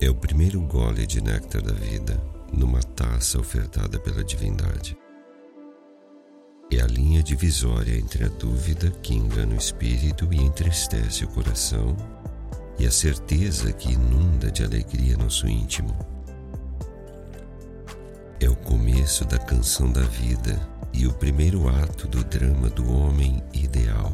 É o primeiro gole de néctar da vida numa taça ofertada pela divindade. É a linha divisória entre a dúvida que engana o espírito e entristece o coração e a certeza que inunda de alegria nosso íntimo. É o começo da canção da vida e o primeiro ato do drama do homem ideal.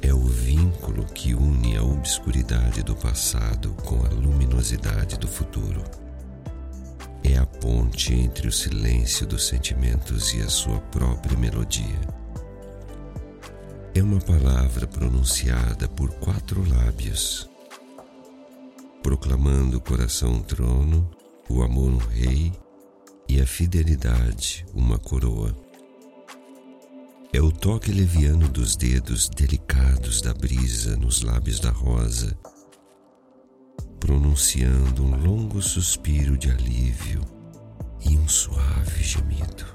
É o vínculo que une obscuridade do passado com a luminosidade do futuro. É a ponte entre o silêncio dos sentimentos e a sua própria melodia. É uma palavra pronunciada por quatro lábios, proclamando o coração um trono, o amor um rei e a fidelidade uma coroa. É o toque leviano dos dedos delicados da brisa nos lábios da rosa, pronunciando um longo suspiro de alívio e um suave gemido.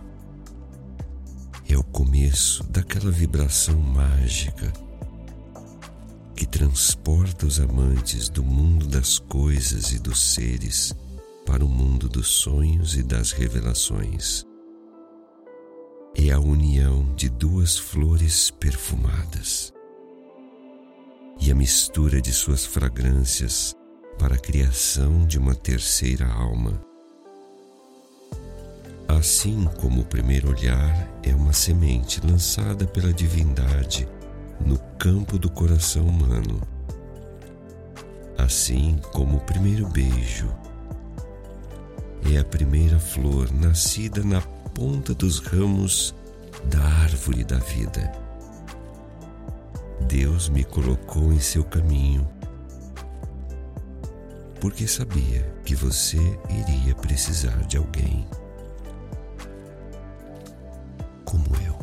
É o começo daquela vibração mágica que transporta os amantes do mundo das coisas e dos seres para o mundo dos sonhos e das revelações é a união de duas flores perfumadas e a mistura de suas fragrâncias para a criação de uma terceira alma. Assim como o primeiro olhar é uma semente lançada pela divindade no campo do coração humano, assim como o primeiro beijo é a primeira flor nascida na ponta dos ramos da árvore da vida. Deus me colocou em seu caminho, porque sabia que você iria precisar de alguém como eu.